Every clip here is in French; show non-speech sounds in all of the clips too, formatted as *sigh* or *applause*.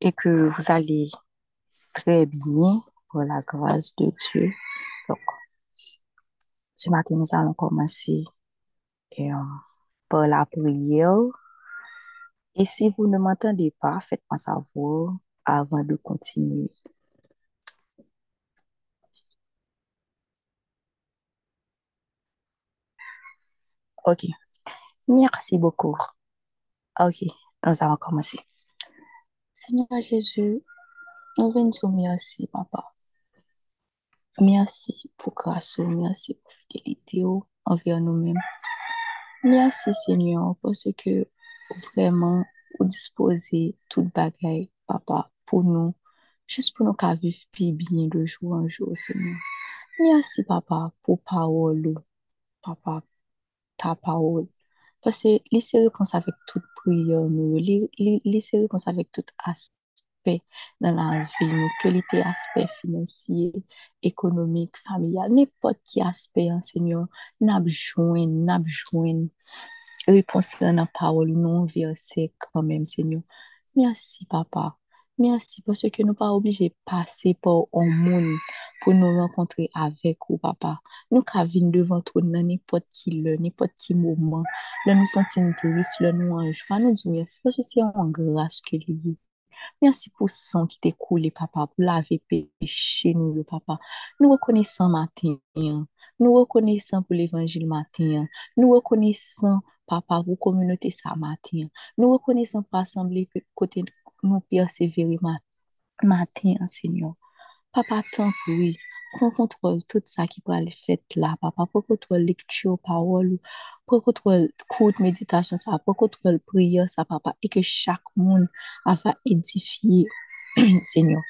et que vous allez très bien pour la grâce de Dieu. Donc, ce matin, nous allons commencer euh, par la prière. Et si vous ne m'entendez pas, faites-moi savoir avant de continuer. Ok. Merci beaucoup. Ok, nous allons commencer. Seigneur Jésus, nous venons dire merci, papa. Merci pour grâce, merci pour fidélité envers nous-mêmes. Merci, Seigneur, parce que vraiment, vous disposez toute bagaille, papa, pour nous, juste pour nous qu'à vivre bien de jour en jour, Seigneur. Merci, papa, pour parole, papa, ta parole. Parce que laissez réponse avec toute prière, nous, laissez réponse avec tout aspect dans la vie, nous, que l'été aspect financier, économique, familial, n'importe qui aspect, hein, Seigneur, n'a besoin, n'a besoin. Réponse dans la parole, non verset quand même, Seigneur. Merci, papa. Merci parce que nous pas obligés de passer par un monde pour nous rencontrer avec vous, papa. Nous qu'à venir devant toi n'importe qui heure, n'importe qui moment. Là, nous sentons triste, là, nous en joie. Nous disons merci parce que c'est en grâce que lui. Merci pour le sang qui t'est coulé, papa, pour laver péché nous, papa. Nous reconnaissons matin. Nous reconnaissons pour l'évangile matin. Nous reconnaissons, papa, pour communauté ça matin. Nous reconnaissons pour l'assemblée côté nous persévérer matin, Seigneur. Papa, tant oui. Prends contrôle tout ça qui peut aller fait là, papa. Prends contrôle lecture, parole, prends contrôle cours de méditation, ça, prends contrôle prière, ça, papa. Et que chaque monde va édifier, *clears throat* Seigneur.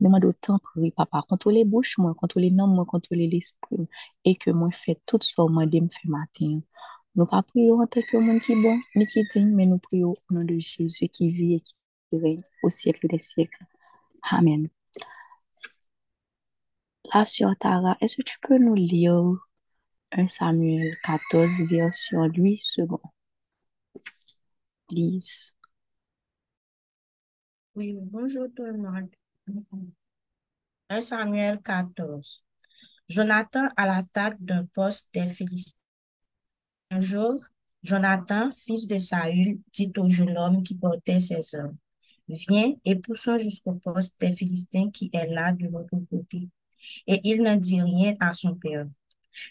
Demande autant prier, papa. Contrôler bouche, moi, contrôler non, moi, contrôler l'esprit. Et que moi, fait tout ça, moi, de me faire matin. Nous pas prions en tant que monde qui est bon, ni qui est digne, mais nous prions au nom de Jésus qui vit et qui au siècle des siècles. Amen. La sœur Tara, est-ce que tu peux nous lire 1 Samuel 14, version 8 secondes? Lise. Oui, bonjour tout le monde. 1 Samuel 14. Jonathan à l'attaque d'un poste des Philistins. Un jour, Jonathan, fils de Saül, dit au jeune homme qui portait ses hommes, Viens et poussons jusqu'au poste des Philistins qui est là de l'autre côté et il ne dit rien à son père.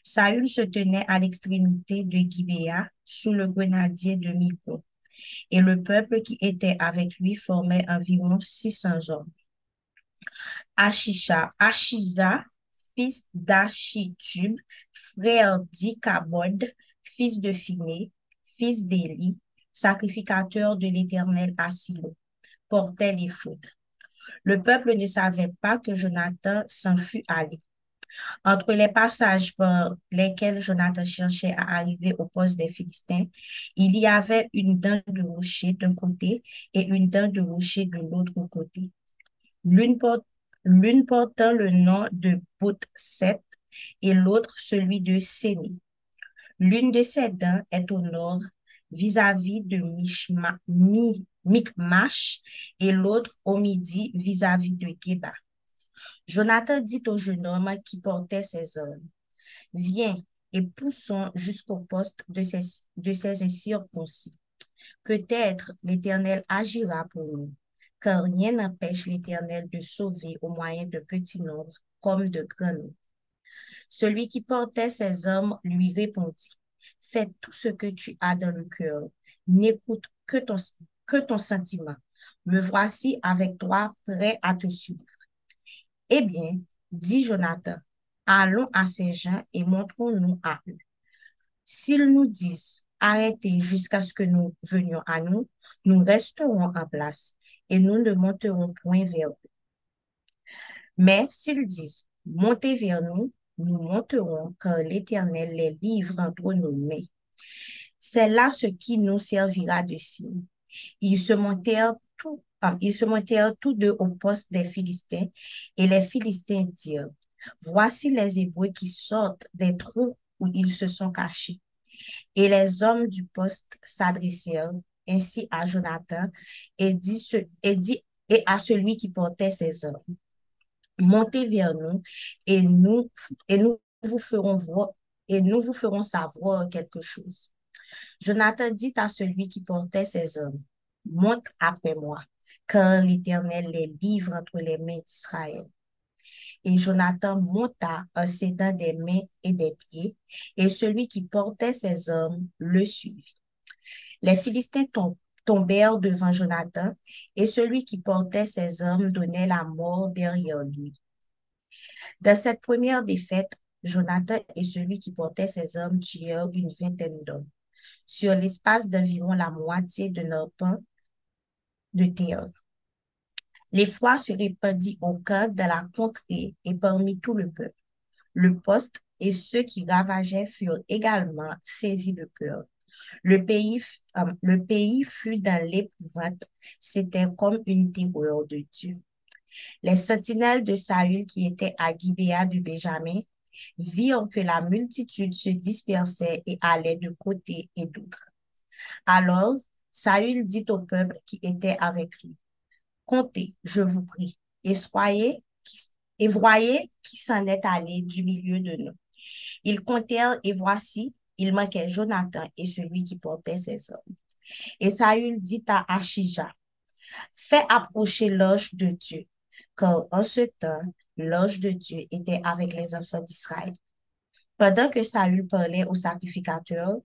Saül se tenait à l'extrémité de Gibéa sous le grenadier de Mico, et le peuple qui était avec lui formait environ 600 hommes. Achisha, Achiva, fils d'Achitub, frère d'Ikabod, fils de Phiné, fils d'Élie, sacrificateur de l'Éternel à Silo, portait les foudres. Le peuple ne savait pas que Jonathan s'en fut allé. Entre les passages par lesquels Jonathan cherchait à arriver au poste des Philistins, il y avait une dent de rocher d'un côté et une dent de rocher de l'autre côté. L'une portant le nom de Bout-Set et l'autre celui de Séné. L'une de ces dents est au nord vis-à-vis de Mishma, Mi, Micmash et l'autre au midi vis-à-vis de Geba. Jonathan dit au jeune homme qui portait ses hommes, Viens et poussons jusqu'au poste de ces, de incirconcis. Peut-être l'Éternel agira pour nous, car rien n'empêche l'Éternel de sauver au moyen de petits nombres comme de grands nombres. Celui qui portait ses hommes lui répondit, Fais tout ce que tu as dans le cœur, n'écoute que ton, que ton sentiment. Me voici avec toi, prêt à te suivre. Eh bien, dit Jonathan, allons à ces gens et montrons-nous à eux. S'ils nous disent, arrêtez jusqu'à ce que nous venions à nous, nous resterons en place et nous ne monterons point vers eux. Mais s'ils disent, montez vers nous, nous monterons car l'Éternel les livre entre nos mains. C'est là ce qui nous servira de signe. Ils se montèrent tous, deux au poste des Philistins, et les Philistins dirent, Voici les Hébreux qui sortent des trous où ils se sont cachés. Et les hommes du poste s'adressèrent ainsi à Jonathan et dit, et dit et à celui qui portait ses hommes. Montez vers nous nous, et nous vous ferons voir, et nous vous ferons savoir quelque chose. Jonathan dit à celui qui portait ses hommes, monte après moi, car l'Éternel les livre entre les mains d'Israël. Et Jonathan monta en s'aidant des mains et des pieds, et celui qui portait ses hommes le suivit. Les Philistins tombèrent devant Jonathan, et celui qui portait ses hommes donnait la mort derrière lui. Dans cette première défaite, Jonathan et celui qui portait ses hommes tuèrent une vingtaine d'hommes, sur l'espace d'environ la moitié de leur pain de terre. L'effroi se répandit au camp de la contrée et parmi tout le peuple. Le poste et ceux qui ravageaient furent également saisis de peur. Le pays, euh, le pays fut dans l'épouvante. C'était comme une terreur de Dieu. Les sentinelles de Saül qui étaient à Gibéa de Benjamin virent que la multitude se dispersait et allait de côté et d'autre. Alors, Saül dit au peuple qui était avec lui, Comptez, je vous prie, et soyez et voyez qui s'en est allé du milieu de nous. Ils comptèrent et voici, il manquait Jonathan et celui qui portait ses hommes. Et Saül dit à Achija, fais approcher l'ange de Dieu, car en ce temps, l'ange de Dieu était avec les enfants d'Israël. Pendant que Saül parlait au sacrificateur,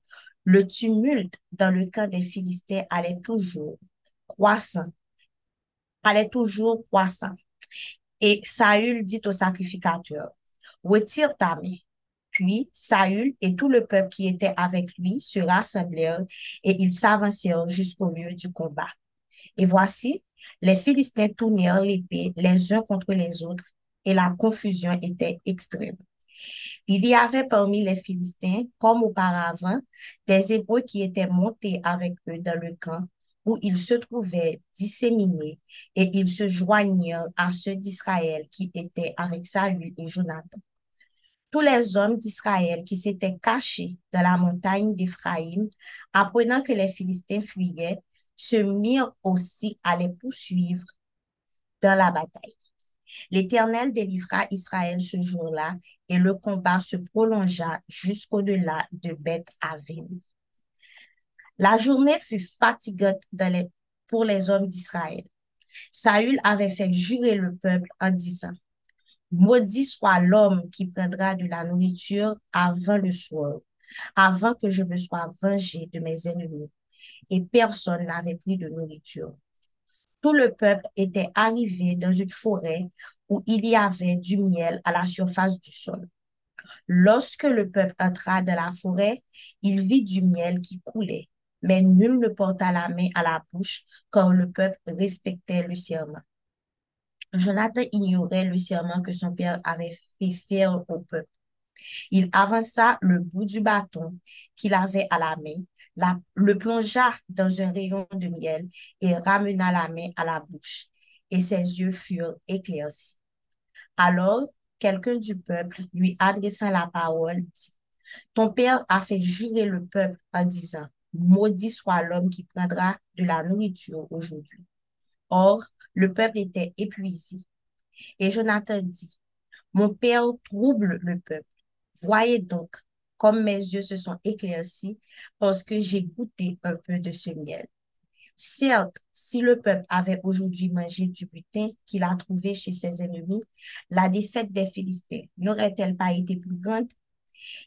le tumulte dans le camp des Philistins allait toujours croissant, allait toujours croissant. Et Saül dit au sacrificateur, retire ta main. Puis Saül et tout le peuple qui était avec lui se rassemblèrent et ils s'avancèrent jusqu'au lieu du combat. Et voici, les Philistins tournèrent l'épée les uns contre les autres et la confusion était extrême. Il y avait parmi les Philistins, comme auparavant, des Hébreux qui étaient montés avec eux dans le camp où ils se trouvaient disséminés et ils se joignirent à ceux d'Israël qui étaient avec Saül et Jonathan. Tous les hommes d'Israël qui s'étaient cachés dans la montagne d'Éphraïm, apprenant que les Philistins fuyaient, se mirent aussi à les poursuivre dans la bataille. L'Éternel délivra Israël ce jour-là et le combat se prolongea jusqu'au-delà de Beth Aven. La journée fut fatigante pour les hommes d'Israël. Saül avait fait jurer le peuple en disant, Maudit soit l'homme qui prendra de la nourriture avant le soir, avant que je me sois vengé de mes ennemis. Et personne n'avait pris de nourriture. Tout le peuple était arrivé dans une forêt où il y avait du miel à la surface du sol. Lorsque le peuple entra dans la forêt, il vit du miel qui coulait mais nul ne porta la main à la bouche, car le peuple respectait le serment. Jonathan ignorait le serment que son père avait fait faire au peuple. Il avança le bout du bâton qu'il avait à la main, le plongea dans un rayon de miel et ramena la main à la bouche, et ses yeux furent éclaircis. Alors, quelqu'un du peuple, lui adressant la parole, dit, Ton père a fait jurer le peuple en disant, Maudit soit l'homme qui prendra de la nourriture aujourd'hui. Or, le peuple était épuisé. Et Jonathan dit, Mon père trouble le peuple. Voyez donc comme mes yeux se sont éclaircis parce que j'ai goûté un peu de ce miel. Certes, si le peuple avait aujourd'hui mangé du butin qu'il a trouvé chez ses ennemis, la défaite des Philistins n'aurait-elle pas été plus grande?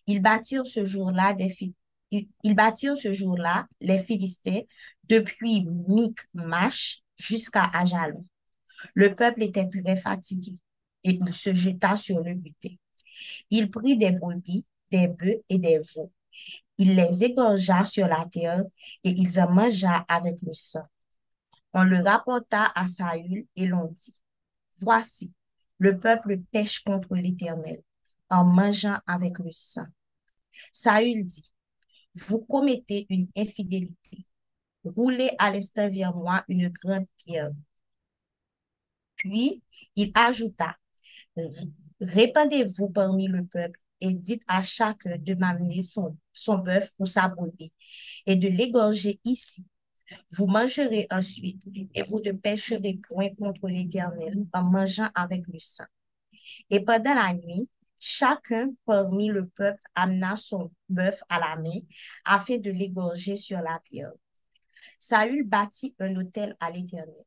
Ils bâtirent ce jour-là les Philistins depuis Micmash jusqu'à Ajalon. Le peuple était très fatigué et il se jeta sur le butin. Il prit des brebis, des bœufs et des veaux. Il les égorgea sur la terre et ils en mangea avec le sang. On le rapporta à Saül et l'on dit, Voici, le peuple pêche contre l'Éternel en mangeant avec le sang. Saül dit, vous commettez une infidélité. Roulez à l'instant vers moi une grande pierre. Puis il ajouta, répandez-vous parmi le peuple et dites à chacun de m'amener son, son bœuf ou sa brebis et de l'égorger ici. Vous mangerez ensuite et vous ne pécherez point contre l'Éternel en mangeant avec le sang. Et pendant la nuit, chacun parmi le peuple amena son bœuf à la main afin de l'égorger sur la pierre. Saül bâtit un autel à l'Éternel.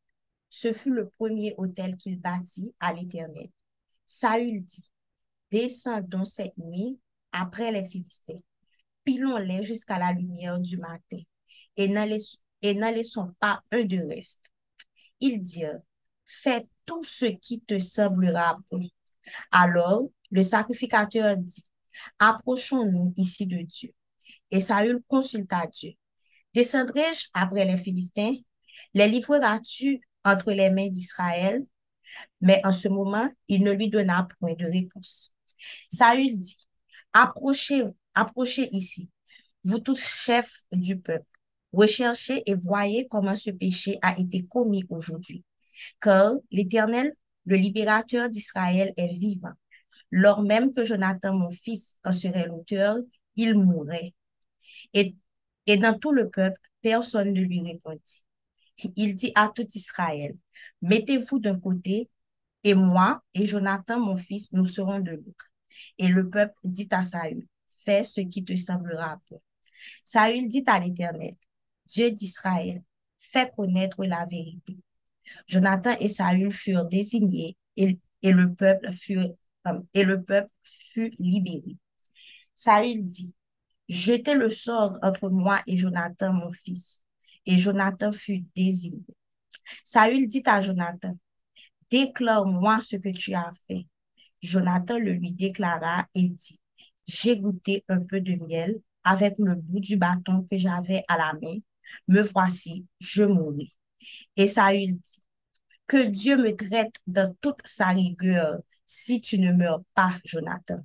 Ce fut le premier autel qu'il bâtit à l'Éternel. Saül dit, Descendons cette nuit après les Philistins. Pilons-les jusqu'à la lumière du matin et n'en laissons pas un de reste. Ils dirent, fais tout ce qui te semblera bon. Alors le sacrificateur dit, approchons-nous ici de Dieu. Et Saül consulta Dieu. Descendrai-je après les Philistins? Les livreras-tu entre les mains d'Israël? Mais en ce moment, il ne lui donna point de réponse. Saül dit, approchez, approchez ici, vous tous chefs du peuple. Recherchez et voyez comment ce péché a été commis aujourd'hui. Car l'Éternel, le libérateur d'Israël, est vivant. Lors même que Jonathan, mon fils, en serait l'auteur, il mourrait. Et, et dans tout le peuple, personne ne lui répondit. Il dit à tout Israël, mettez-vous d'un côté, et moi et Jonathan, mon fils, nous serons de l'autre. Et le peuple dit à Saül, fais ce qui te semblera bon. Saül dit à l'Éternel, Dieu d'Israël, fais connaître la vérité. Jonathan et Saül furent désignés et, le peuple fut, euh, le peuple fut libéré. Saül dit, Jetez le sort entre moi et Jonathan, mon fils. Et Jonathan fut désigné. Saül dit à Jonathan, Déclare-moi ce que tu as fait. Jonathan le lui déclara et dit, J'ai goûté un peu de miel avec le bout du bâton que j'avais à la main me voici, je mouris. Et Saül dit, que Dieu me traite dans toute sa rigueur si tu ne meurs pas, Jonathan.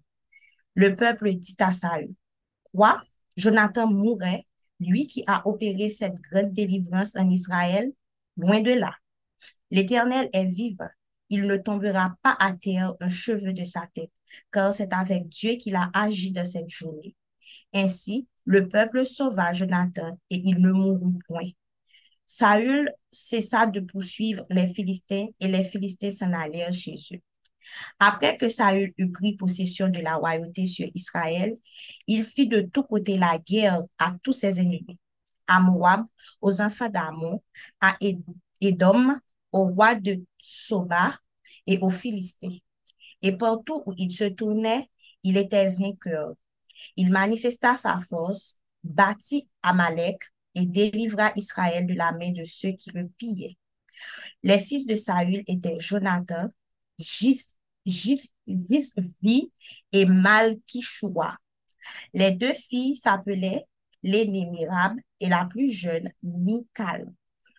Le peuple dit à Saül, quoi? Jonathan mourrait, lui qui a opéré cette grande délivrance en Israël, loin de là. L'Éternel est vivant. Il ne tombera pas à terre un cheveu de sa tête, car c'est avec Dieu qu'il a agi dans cette journée. Ainsi, le peuple sauva Jonathan et il ne mourut point. Saül cessa de poursuivre les Philistins et les Philistins s'en allèrent chez eux. Après que Saül eut pris possession de la royauté sur Israël, il fit de tous côtés la guerre à tous ses ennemis, à Moab, aux enfants d'Amon, à Édom, au roi de Soba et aux Philistins. Et partout où il se tournait, il était vainqueur. Il manifesta sa force, bâtit Amalek et délivra Israël de la main de ceux qui le pillaient. Les fils de Saül étaient Jonathan, Jisvi et Malkishua. Les deux filles s'appelaient l'aînée Mirab et la plus jeune Mikal.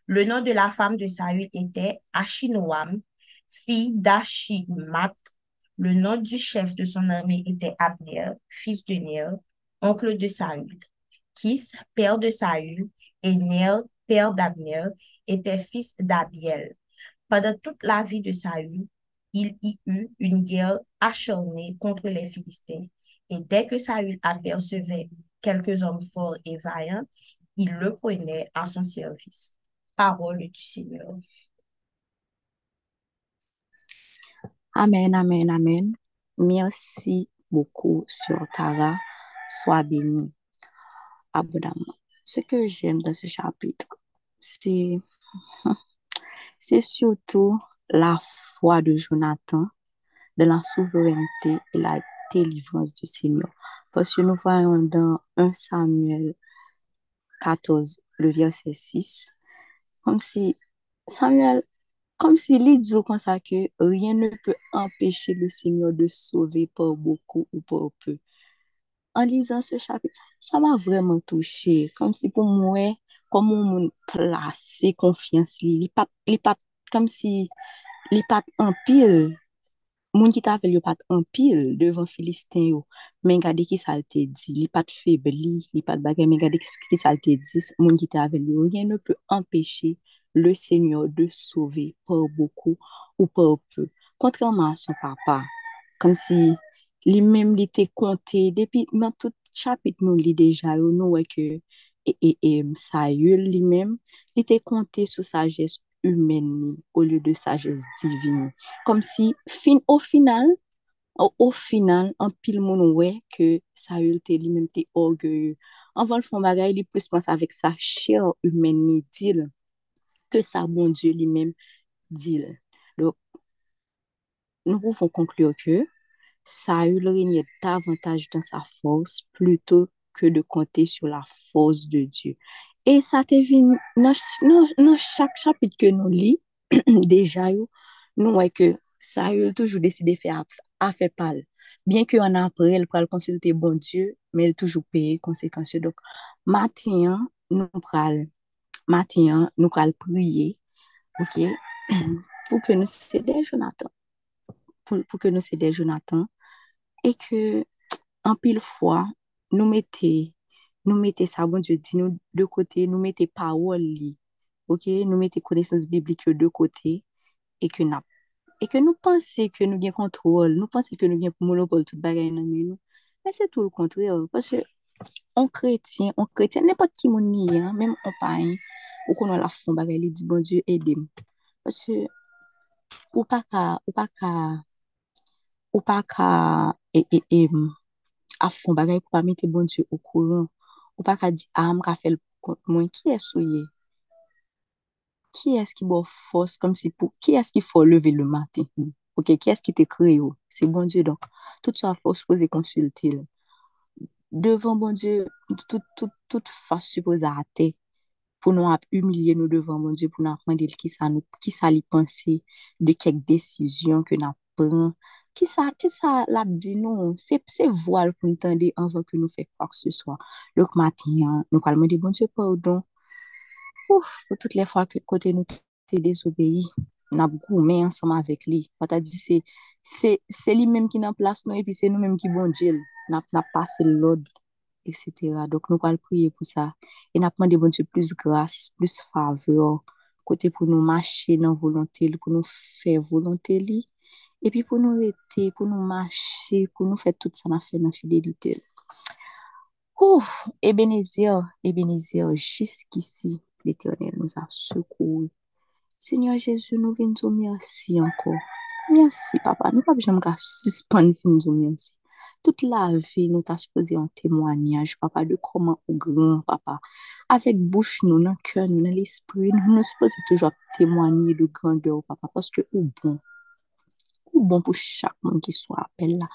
Le nom de la femme de Saül était Achinoam, fille d'Achimat, le nom du chef de son armée était Abner, fils de Ner, oncle de Saül. Kis, père de Saül, et Ner, père d'Abner, était fils d'Abiel. Pendant toute la vie de Saül, il y eut une guerre acharnée contre les Philistins. Et dès que Saül apercevait quelques hommes forts et vaillants, il le prenait à son service. Parole du Seigneur. Amen, amen, amen. Merci beaucoup, sur Tara. Sois béni abondamment. Ce que j'aime dans ce chapitre, c'est *laughs* surtout la foi de Jonathan de la souveraineté et la délivrance du Seigneur. Parce que nous voyons dans 1 Samuel 14, le verset 6, comme si Samuel comme si li dit comme que rien ne peut empêcher le Seigneur de sauver par beaucoup ou par peu. En lisant ce chapitre, ça m'a vraiment touché. Comme si pour moi, comme on placé confiance, comme si li pas en. Moun ki ta apel yo pat anpil devan Filistin yo, men gade ki salte di, li pat febli, li pat bagay, men gade ki salte di, moun ki ta apel yo, rien ne peut empêcher le Seigneur de sauver par beaucoup ou par peu. Kontreman son papa, kom si li mem li te konte, depi nan tout chapit nou li deja yo, nou weke e, e, e, sa yo li mem, li te konte sou sajes humen ni, ou lye de sajes divin. Kom si, fin, ou final, ou final, an pil moun wè ke sa yul te li men te orgeye. An van fon bagay li plus pwans avèk sa chèr humen ni dil, ke sa bon die li men dil. Dok, nou pou fon konklyo ke, sa yul renye davantage dan sa fòs, pluto ke de konte sou la fòs de die. E sa te vin nan, nan, nan chak chapit ke nou li, *clears throat* deja yo, nou wè ke sa yo toujou deside fè a, a fe pal. Bien ke an apre, el pral konsulte bon Diyo, men el toujou peye konsekansyo. Dok, matin, nou pral, matin, nou pral priye, ok, *clears throat* pou ke nou sede Jonathan. Pou, pou ke nou sede Jonathan. E ke, an pil fwa, nou mette nou mette sa bon Diyo di nou de kote, nou mette pawol li, ok, nou mette konesans biblik yo de kote, e ke nap. E ke nou panse ke nou gen kontrol, nou panse ke nou gen monopole tout bagay nan men nou, men se tout le kontre, parce on kretien, on kretien, nepot ki moun ni, menm on pa yon, ou konon la fon bagay li di bon Diyo edem. Parce ou pa ka, ou pa ka, ou pa ka, e, e, e, a fon bagay pou pa mette bon Diyo ou koron, Ou pa ka di, a, ah, m ka fel kont mwen, ki es ou ye? Ki es ki bo fos kom si pou, ki es ki fo leve le maten? Ok, ki es ki te kre yo? Se bon die, donk, tout sa fos pose konsulte le. Devan bon die, tout, tout, tout fos suppose a ate, pou nou ap umilye nou devan bon die, pou nou ap mande ki sa, nou, ki sa li pense de kek desisyon ke nou ap pran, ki sa, ki sa lap di nou, se, se voal pou nou tende anvan ke nou fek kwa k se swa. Lok matin, nou kalman di, bon se pardon. ouf, pou tout le fwa kote nou te desobeyi, nap goumen ansama avek li. Wata di se, se, se li menm ki nan plas nou, epi se nou menm ki bon djel, nap, nap pase lod, etc. Dok nou kal priye pou sa. E nap mande bon se plus grase, plus faveur, kote pou nou mache nan volonté li, pou nou fe volonté li, epi pou nou ete, pou nou mache, pou nou fe tout sa na fe nan fidelite. Ouf, Ebenezer, Ebenezer, jisk isi, l'Eternel nou a sekou. Seigneur Jezu, nou ven zo mersi anko. Mersi, papa. Nou pa bejam ka suspon fin zo mersi. Tout la ve nou ta suppose yon temwanyaj, papa, de koman ou gran, papa. Avek bouch nou, nan kèr nou, nan l'esprit, nou nou suppose toujwa temwanyaj de grandeur, papa, paske ou bon. Ou bon pou chak moun ki sou apel la.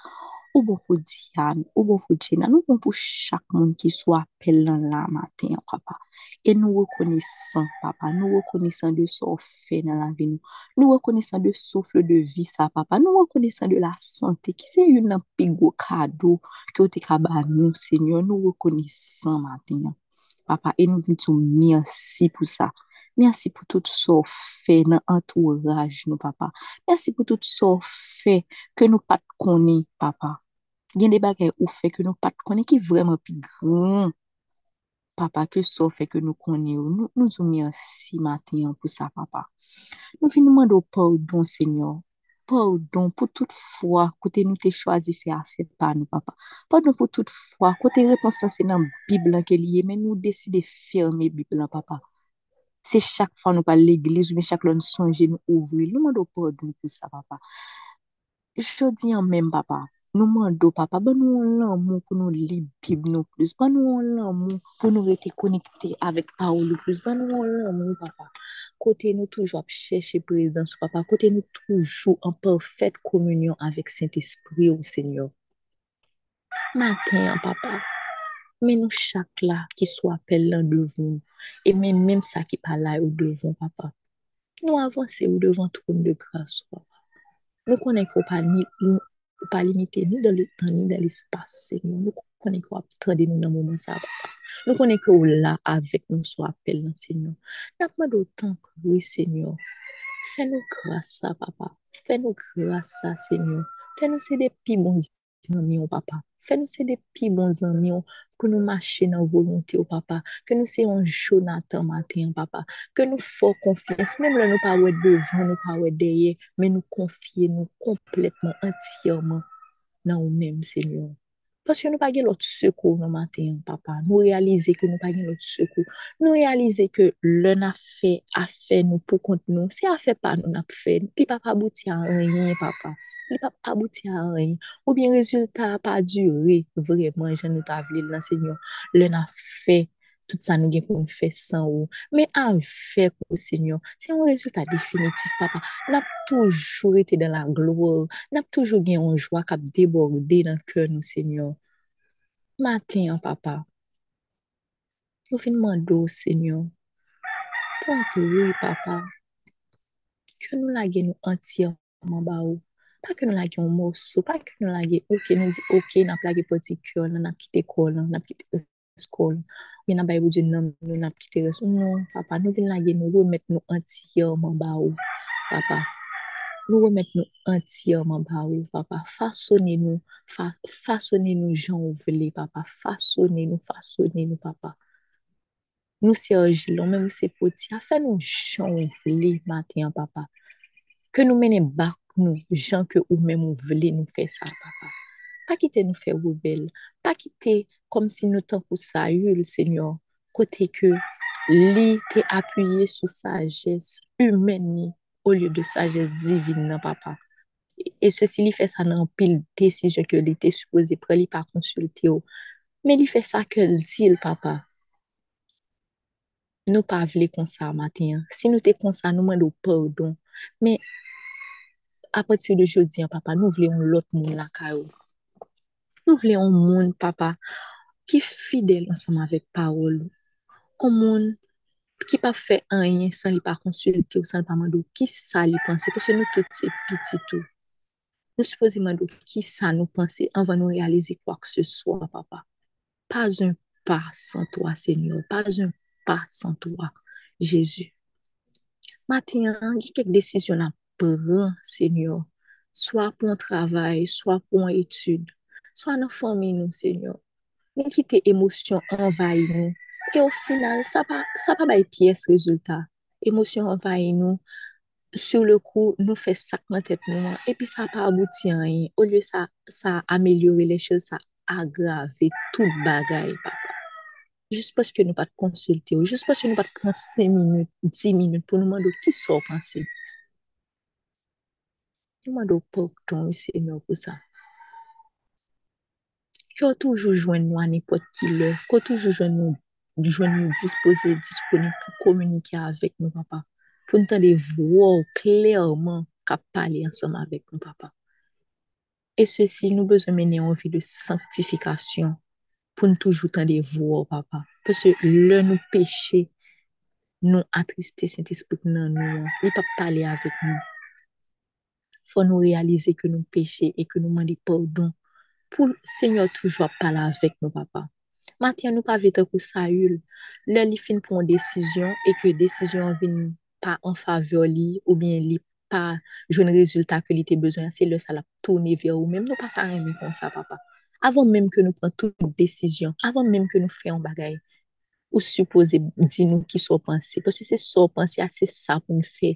Ou bon pou Diane, ou bon pou Jenna, nou bon pou chak moun ki sou apel lan la maten, papa. E nou rekonesan, papa, nou rekonesan de sou fe nan la ve nou. Nou rekonesan de soufle de vi sa, papa. Nou rekonesan de la sante, ki se yon nan pigou kado ki ou te kaba nou, senyor. Nou rekonesan maten, papa. E nou vin sou mersi pou sa. Mersi pou tout so fe nan antouraj nou papa. Mersi pou tout so fe ke nou pat koni papa. Gen de bagay ou fe ke nou pat koni ki vreman pi gran. Papa, ke so fe ke nou koni ou. Nou, nou zou mersi maten yon pou sa papa. Nou finman do pardon senyor. Pardon pou tout fwa kote nou te chwazi fe a fe pa nou papa. Pardon pou tout fwa kote reponsanse nan biblan ke liye men nou deside ferme biblan papa. Se chak fwa nou pa l'egliz, ou mi chak lon sonje nou ouvri, nou mando pardon pou sa papa. Jodi an men papa, nou mando papa, ban nou an lan moun pou nou li bib nou plus, ban nou an lan moun pou nou rete konekte avèk pa ou nou plus, ban nou an lan moun papa. Kote nou toujou ap chèche prezans papa, kote nou toujou an perfète komunyon avèk Saint-Esprit ou Seigneur. Maten an papa. Men nou chak la ki sou apel lan devon. E men menm sa ki palay ou devon, papa. Nou avanse ou devon troun de gras, papa. Nou konen ko pa ni ou ou pa limite ni dan le tan, ni dan l'espase. Nou konen ki wap trade nou nan mouman sa, papa. Nou konen ki ou la avek nou sou apel nan, senyor. Nakman do tan kouwe, senyor. Fè nou grasa, papa. Fè nou grasa, senyor. Fè nou se de pi bon zanmion, papa. Fè nou se de pi bon zanmion pou nou mache nan volonte ou, papa. Ke nou se yon jonatan maten, papa. Ke nou fò konfians. Mèm lè nou pa wè devan, nou pa wè deye, men nou konfye nou kompletman, entyaman nan ou mèm, senyor. Paske nou pa gen lot sekou nou maten, papa. Nou realize ke nou pa gen lot sekou. Nou realize ke lè na fe a fe nou pou kont nou. Se a fe pa nou na pou fe, li pa pa abouti a renyen, papa. Li pa pa abouti a renyen. Ou bien rezultat pa dure vreman jen nou ta vle lansenyon. Lè na fe tout sa nou gen pou nou fe san ou. Men an fe kou senyon. Se yon rezultat definitif, papa. Nap toujou ete den la glo. Nap toujou gen yon jwa kap deborde nan ke nou senyon. Maten, papa. Nou fin mando, senyon. Tonke, oui, papa. Ke nou lage nou antiyaman ba ou. Pa ke nou lage yon mousou. Pa ke nou lage, ok, nou di, ok, nap lage poti kyo, nan ap kite kol, nan ap kite skol. Men nan bayou di nan, nan ap kite resou. Non, papa, nou vin lage nou remet nou antiyaman ba ou. Papa. Nou remet nou antiyaman ba ou, papa. Fasone nou, fasone nou jan ou vle, papa. Fasone nou, fasone nou, papa. Nou se ojilon, men mou se poti. Afen nou jan ou vle, maten, papa. Ke nou menen bak nou, jan ke ou men mou vle nou fe sa, papa. Pa kite nou fe roubel. Pa kite kom si nou tan pou sa yul, senyor. Kote ke li te apuyye sou sajes humeni ou liyo de sajes divine nan, papa. E se si li fe sa nan pil desijen ke li te suppose pre li pa konsulte yo. Men li fe sa ke l zil, papa. Nou pa vle konsa maten. Si nou te konsa, nou mwen do pardon. Men, apati de jodi, papa, nou vle yon lot moun la ka yo. Nou vle yon moun, papa, ki fidel ansama vek parol. Yon moun ki pa fe anye san li pa konsulte ou san li pa mando ki sa li panse. Pwese nou tout se piti tou. Nou suppose mando ki sa nou panse anvan nou realize kwa ke se swa, papa. Pas un pa san toa, senyor. Pas un pa san toa, Jezu. Maten, ki kek desisyon ap pran, senyor, swa pou an travay, swa pou an etude, Swa nan fòmi nou, Senyor. Nou ki te emosyon anvay nou. E ou final, sa pa, sa pa bay piyes rezultat. Emosyon anvay nou. Sou le kou, nou fè sak nan tèt nou. E pi sa pa abouti an yi. Ou lye sa, sa amelyore le chèl, sa agrave tout bagay, papa. Jous paske nou pat konsulte ou, jous paske nou pat pran 5 minute, 10 minute pou nou mandou ki so panse. Nou mandou pou ton, Senyor, pou sa. Kyo toujou jwen nou anipot ki lè, kyo toujou jwen nou jwen nou dispose, dispone pou komunike avèk nou papa. Pou nou tan de vwo klèrman kap pale ansama avèk nou papa. E se si nou bezon mene anvi de sanktifikasyon, pou nou toujou tan de vou, papa. Pese lè nou peche, nou atriste Saint-Esprit nan nou, li pa pale avek nou. Fò nou realize ke nou peche e ke nou mandi pardon pou Seigneur toujou pale avek nou, papa. Matya nou pa vete kou sa yul, lè li fin pou an desisyon e ke desisyon vin pa an fave li ou bien li pa joun rezultat ke li te bezon, se lè sa la tourne vè ou, mèm nou pa ta reme kon sa, papa. Avon menm ke nou pran tout desisyon, avon menm ke nou fè an bagay, ou suppose di nou ki sou panse, pwese se sou panse ase sa pou nou fè,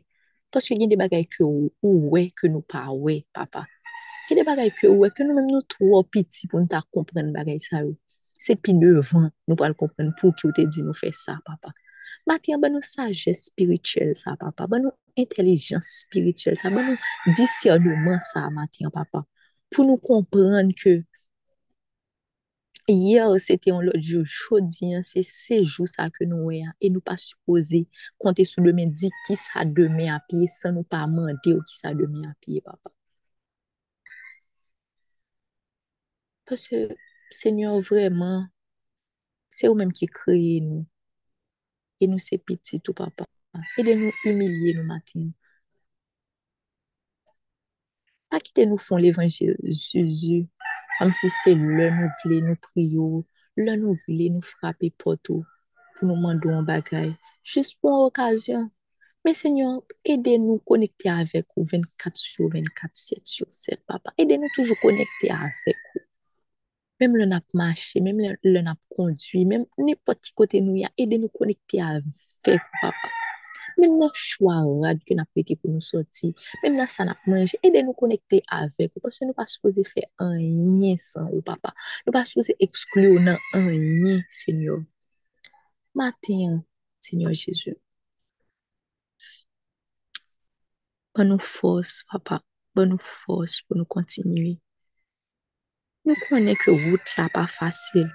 pwese gen de bagay ke ou, ou wè ke nou pa wè, papa. Gen de bagay ke ou wè, ke nou menm nou tro piti pou nou ta kompren bagay sa ou. Se pi devan nou pral kompren pou ki ou te di nou fè sa, papa. Mati an ban nou saje spirituel sa, papa. Ban nou intelijans spirituel sa, ban nou disyonouman sa, mati an, papa. Pou nou kompren ke Yer, se te yon lot jou, chodi, se sejou sa ke nou we, e nou pa suppose konte sou demen di ki sa demen api, san nou pa mande ou ki sa demen api, papa. Pase, senyor, vreman, se ou menm ki kreye nou, e nou se piti tou, papa, e de nou umilye nou matin. Pa kite nou fon l'Evangel, Jésus, Am si se lè nou vle nou priyo, lè nou vle nou frape poto pou nou mandou an bagay. Jus pou an okasyon. Men senyon, ede nou konekte avek ou 24 sur 24, 7 sur 7, papa. Ede nou toujou konekte avek ou. Mem lè nap mache, mem lè nap kondwi, mem ne poti kote nou ya, ede nou konekte avek papa. Mem nan chwa rad ke nap pete pou nou soti, mem nan sa nap manje, ede nou konekte avek paske nou pa suppose fe anye san ou papa. Nou pa suppose eksklu nan anye, Senyor. Maten, Senyor Jezu. Ban nou fos, papa. Ban nou fos pou nou. Nou konen ke wout la pa fasil,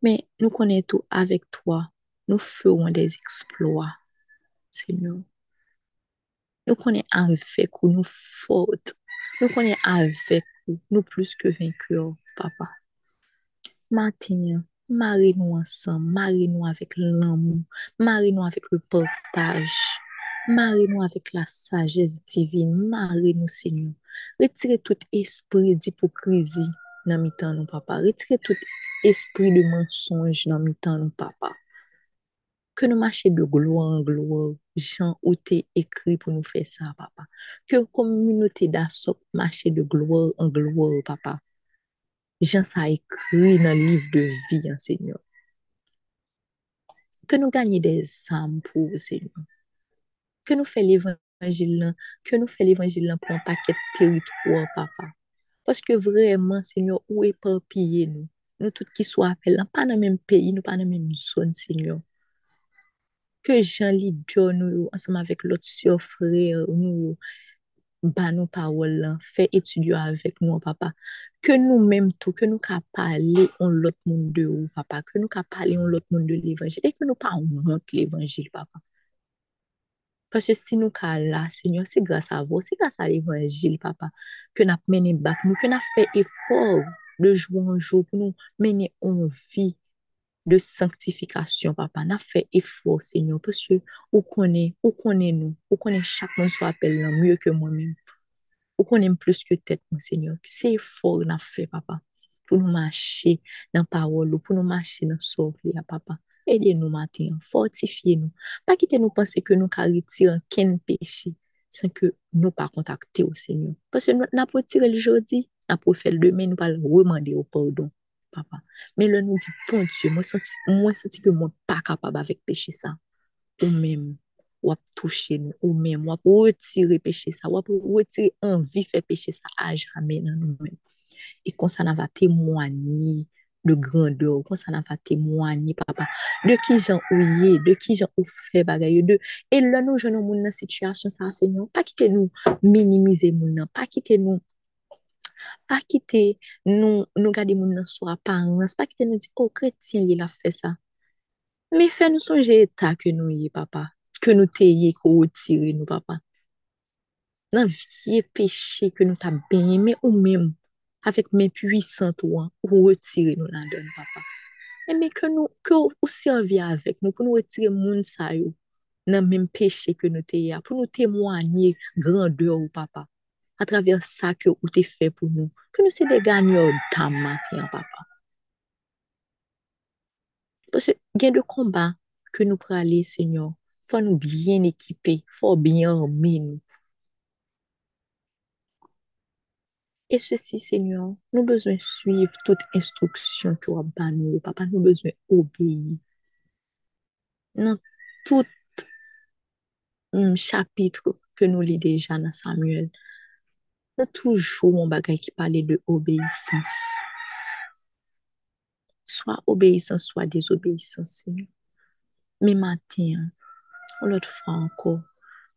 men nou konen tou avek toa, nou fèouan des eksploa, Senyor. Nou konen avek ou nou fote, nou konen avek ou nou plus ke venkyo, papa. Maten, mare nou ansan, mare nou avek l'amou, mare nou avek le portaj, mare nou avek la sajes divin, mare nou, Senyor. Retire tout espri d'ipokrizi nan mi papa. Retire tout espri de mensonj nan mi papa. Ke nou mache de glo an glo, jan ou te ekri pou nou fe sa, papa. Ke kominote da sok mache de glo an glo, papa. Jan sa ekri nan liv de vi, an, Senyor. Ke nou ganyi de zam pou, Senyor. Ke nou fe l'Evangile lan, ke nou fe l'Evangile lan pou an paket teritwa, papa. Paske vreman, Senyor, ou e papye nou. Nou tout ki sou apel lan, pa nan menm peyi, nou pa nan menm zon, Senyor. Ke jan li diyo nou yo, ansama vek lot syo frey nou yo, ba nou parol lan, fe etudyo avek nou, papa. Ke nou menm tou, ke nou ka pale on lot moun de ou, papa. Ke nou ka pale on lot moun de l'Evangile. E ke nou pa mwant l'Evangile, papa. Paske si nou ka la, Senyor, se grasa vo, se grasa l'Evangile, papa. Ke nap mene bak nou, ke nap fe efor de jou anjou pou nou mene onvi de sanktifikasyon, papa. Nap fe efor, Senyor, paske ou konen, ou konen nou, ou konen chak moun sou apel nan, mye ke mwen men. Ou konen plus ke tet, moun Senyor. Se efor nap fe, papa, pou nou mache nan parol ou pou nou mache nan sovli ya, papa. Ede nou maten, fortifiye nou. Pa kite nou pense ke nou ka retiran ken peche, san ke nou pa kontakte ou senyon. Pase nou na pou tire l jodi, na pou fel demen, nou pa l remande ou pardon, papa. Men lè nou di, pon Diyo, mwen senti ke mwen pa kapab avèk peche sa. Ou men, wap touche nou, ou men, wap retire peche sa, wap retire anvi fè peche sa, a jame nan nou men. E konsa nan va temwani, de grandeur, kon sa nan va temwanyi, papa, de ki jan ou ye, de ki jan ou bagay yo, de, e lè nou jenon moun nan sityasyon sa, senyon, pa kite nou minimize moun nan, pa kite nou, pa kite nou, nou gade moun nan sou aparence, pa kite nou di, oh, kretien li la fe sa, me fe nou sonje eta ke nou ye, papa, ke nou te ye kou ou tire nou, papa, nan vie peche ke nou ta benye, me ou mèm, avèk men puissant ou an, ou retire nou la don, papa. E men ke nou, ke ou servi avèk nou, pou nou retire moun sa yo, nan men peche ke nou te ya, pou nou temwanye grandeur papa, a traver sa ke ou te fe pou nou, ke nou se de ganyo dam maten, papa. Pwese gen de komba ke nou prale, senyor, fwa nou bien ekipe, fwa bien men nou, E se si, Senyor, nou bezwen suiv tout instruksyon ki wap ban nou, papa, nou bezwen obeye. Nan tout chapitre ke nou li deja nan Samuel, nan toujou moun bagay ki pale de obeysans. Soa obeysans, soa desobeysans, Senyor. Me maten, ou lot fwa anko,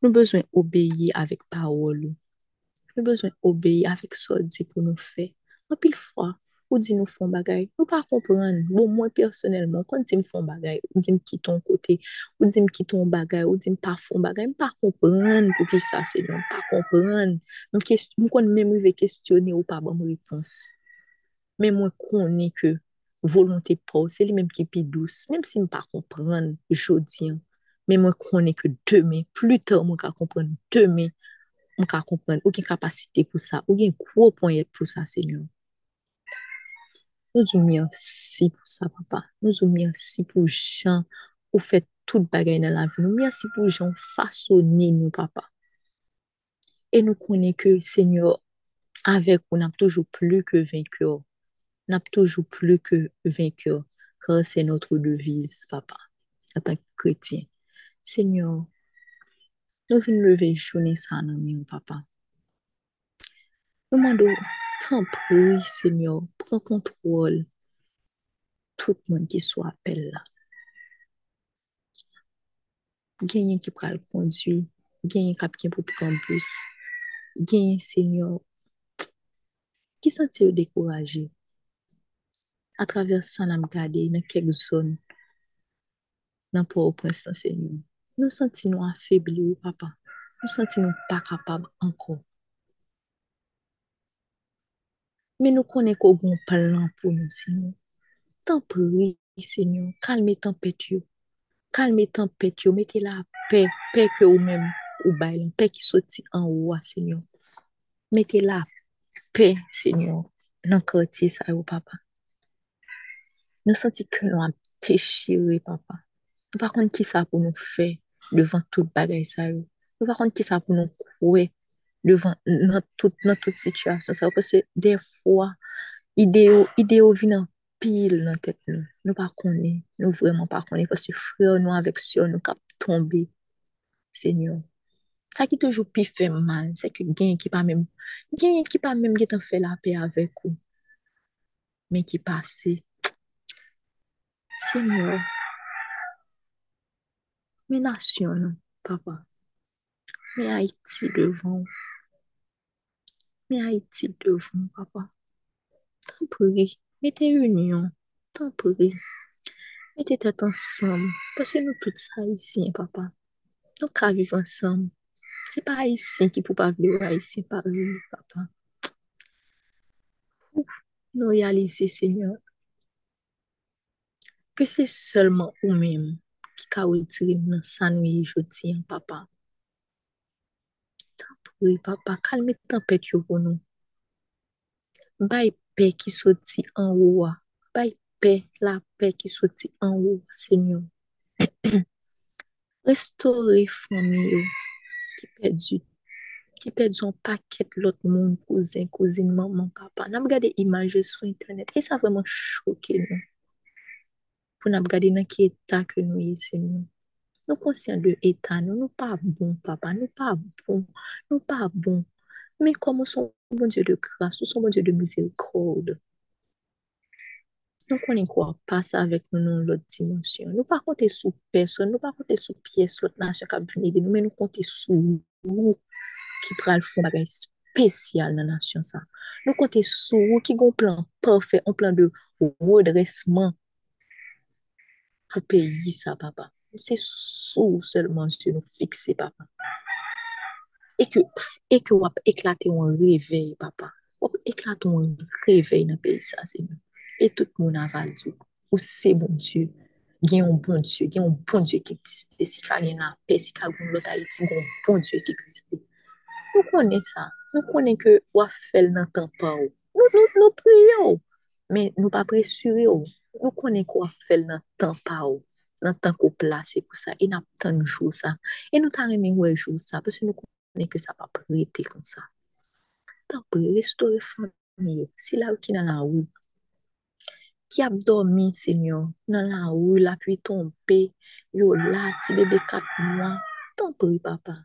nou bezwen obeye avik parolou. nou bezwen obeye avik so di pou nou fe. An pil fwa, ou di nou fon bagay, nou pa kompran, bon mwen personelman, kon di m fon bagay, ou di m kiton kote, ou di m kiton bagay, ou di m pa fon bagay, m pa kompran pou ki sa se, m pa kompran, m, m kon mèm mwen ve kestyone ou pa ban m repons. Mèm mwen konen ke volonté pou, se li mèm ki pi dous, mèm si m pa kompran jodi an, mè mwen konen ke demè, plus tard mwen ka kompran demè, mwen ka kompren, ou ki kapasite pou sa, ou gen kou pon yet pou sa, Senyor. Nou zou mersi pou sa, papa. Nou zou mersi pou jan ou fet tout bagay nan la vi. Nou mersi pou jan fasoni nou, papa. E nou konen ke, Senyor, avek ou nap toujou plu ke venkyo. Nap toujou plu ke venkyo. Kwa se notre deviz, papa. Ata kretien. Senyor, Nou vin leve jounen sa nan mi ou papa. Nou mando, tan pri, Senyor, pran kontrol tout moun ki sou apel la. Genyen ki pral kondwi, genyen kap kien pou kampus, genyen, Senyor, ki santi ou dekouraje. A travers sa nan m gade, nan kek zon, nan pou ou prensan, Senyor. Nou santi nou afebli ou papa. Nou santi nou pa kapab anko. Men nou konen ko goun palan pou nou, Senyor. Tan pri, Senyor, kalme tempet yo. Kalme tempet yo, mette la pe ke ou men ou baylan, pe ki soti an ou a, Senyor. Mette la nan koti sa yo, papa. Nou santi ke nou ap te shire, papa. Nou pa kont ki sa pou nou fe devan tout bagay sa yo. Nou pa kont ki sa pou nou kwe devan nan tout, nan tout situasyon sa yo. Pwese defwa, ideyo, ideyo vi nan pil nan tet nou. Nou pa koni, nou vreman pa koni. Pwese fre nou avek syon nou kap tombe. Senyo. Sa ki toujou pi fe man, se ke gen ki pa mem, gen ki pa mem getan fe la pe avek ou. Men ki pase. Senyor. Asyon nou, papa. Men Haiti devan. Men Haiti devan, papa. Tan pri, mette union. Tan pri. Mette tet ansam. Pase nou tout sa Haitien, papa? Nou ka viv ansam. Se pa Haitien ki pou pa vle ou Haitien pa viv, papa. Nou realize, Seigneur, ke se selman ou menm ki ka ou itire nan sanwe joti an papa. Tan pou e papa, kalme tempet yo pou nou. Bay pe ki soti an ouwa. Bay pe la pe ki soti an ouwa, senyon. *clears throat* Restore fami yo ki pedi ki pedi an paket lot moun kouzin, maman, papa. Nam gade imaje sou internet. E sa vreman choke nou. pou nan ap gade nan ki etat ke nou ye se nou. Nou konsyen de etat nou, nou pa bon papa, nou pa bon, nou pa bon. Men komon son bon dieu de grase, son bon dieu de misericorde. Nou konen kwa pasa avèk nou nou lot dimensyon. Nou pa konte sou person, nou pa konte sou piyes lot nan chak ap vini de nou, men nou konte sou ou ki pral foun bagay spesyal nan nasyon sa. Nou konte sou ou ki gon plan parfè, on plan de redresman pou peyi sa, papa. Se sou selman se nou fikse, papa. E ke, e ke wap eklate ou an revey, papa. Wap eklate ou an revey nan peyi sa, se nou. E tout moun aval tou. Ou se bon dieu, gen yon bon dieu, gen yon bon dieu ki eksiste. Si ka gen la pe, si ka goun lota eti, gen yon bon dieu ki eksiste. Nou konen sa. Nou konen ke wap fel nan tanpa ou. Nou, nou, nou priyo. Men nou pa presuri ou. nou konen kwa fel nan tan pa ou, nan tan ko plase pou sa, e nap tan jou sa, e nou tan reme wè jou sa, pwese nou konen ke sa pa prete kon sa. Tan pre, restore fami yo, si la ou ki nan la ou, ki ap dormi, senyo, nan la ou, la pi tombe, yo la, ti bebe kat mwa, tan pre papa.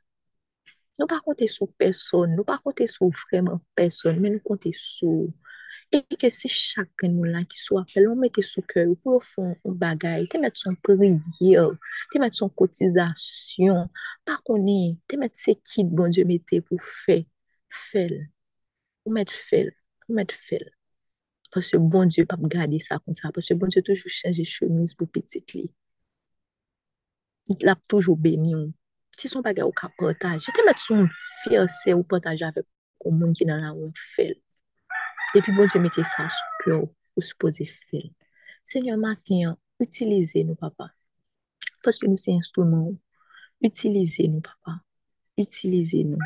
Nou pa konte sou person, nou pa konte sou vreman person, men nou konte sou... E ke se chakren nou la ki sou apel, ou mette sou kè ou pou ou fon bagay, te mette son priye, te mette son kotizasyon, pa konen, te mette se kit bon Diyo mette pou fè, fèl, ou mette fèl, ou mette fèl. Pase bon Diyo pa gade sa kon sa, pase bon Diyo toujou chanje chemise pou petit li. La ap toujou ou. Ti son bagay ou ka potaj, te mette son fierse ou potaj avek ou moun ki nan la ou fèl. Epi bon Diyo mette sa sou kyo ou sou pose fel. Senyor maten, utilize nou papa. Paske nou se instouman ou. Utilize nou papa. Utilize nou.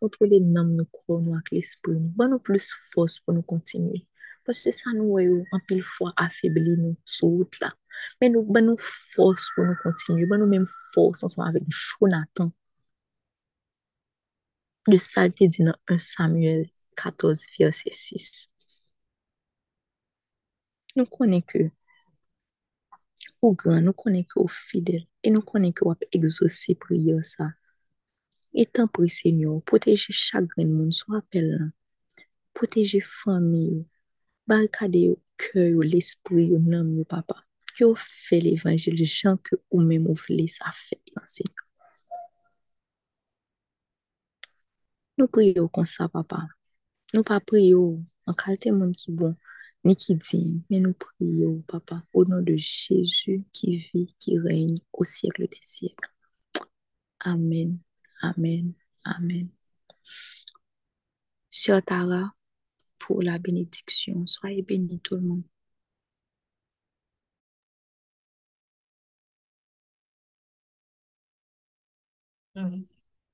Kontrole nam nou kou nou ak l'esprit nou. Ban nou plus fos pou nou kontinue. Paske sa nou wè ou an pil fwa afibli nou sou wout la. Men nou ban nou fos pou nou kontinue. Ban nou menm fos ansan avèk chou natan. De salte di nan un Samuel 14, verset 6. Nou konen ke ou gran, nou konen ki ou fidel, e nou konen ki wap egzosi priyo sa. Etan pri, Senyor, poteje chagren moun, sou apel lan. Poteje fami yo, barikade yo, kyo yo, l'espri yo, nam yo, papa. Kyo fe l'evangil, jan ke ou men mou vle sa fet lan, Senyor. Nou priyo kon sa, papa. Nou pa priyo an kalte moun ki bon, ni ki din, men nou priyo, papa, ou nan de Jezu ki vi, ki reyn, ou siyekle de siyekle. Amen, amen. Amen. Sœur Tara, pour la bénédiction, soyez bénis tout le monde.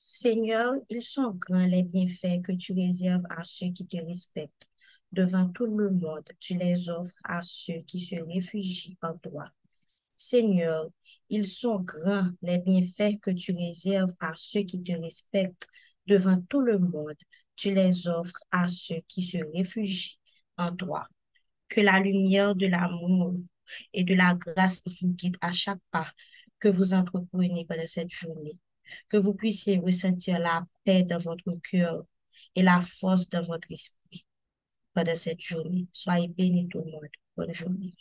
Seigneur, ils sont grands les bienfaits que tu réserves à ceux qui te respectent. Devant tout le monde, tu les offres à ceux qui se réfugient en toi. Seigneur, ils sont grands les bienfaits que tu réserves à ceux qui te respectent. Devant tout le monde, tu les offres à ceux qui se réfugient en toi. Que la lumière de l'amour et de la grâce vous guide à chaque pas que vous entreprenez pendant cette journée. Que vous puissiez ressentir la paix dans votre cœur et la force dans votre esprit pendant cette journée. Soyez bénis tout le monde. Bonne journée.